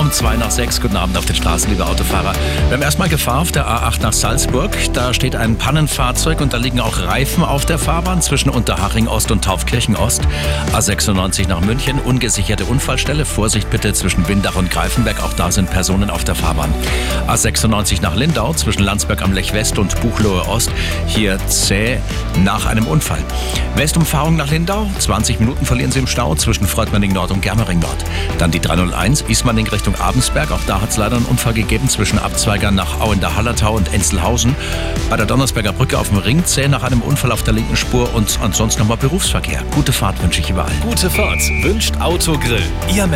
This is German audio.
Um zwei nach sechs. Guten Abend auf den Straßen, liebe Autofahrer. Wir haben erstmal Gefahr auf der A8 nach Salzburg. Da steht ein Pannenfahrzeug und da liegen auch Reifen auf der Fahrbahn zwischen Unterhaching Ost und Taufkirchen Ost. A96 nach München. Ungesicherte Unfallstelle. Vorsicht bitte zwischen Windach und Greifenberg. Auch da sind Personen auf der Fahrbahn. A96 nach Lindau zwischen Landsberg am Lech West und Buchloe Ost. Hier zäh nach einem Unfall. Westumfahrung nach Lindau. 20 Minuten verlieren Sie im Stau zwischen Freudmanning Nord und Germering Nord. Dann die 301 Ismaning Richtung Abensberg. Auch da hat es leider einen Unfall gegeben zwischen Abzweigern nach Auen der Hallertau und Enzelhausen. Bei der Donnersberger Brücke auf dem Ring zäh nach einem Unfall auf der linken Spur und ansonsten nochmal Berufsverkehr. Gute Fahrt wünsche ich überall. Gute Fahrt wünscht Autogrill. Ihr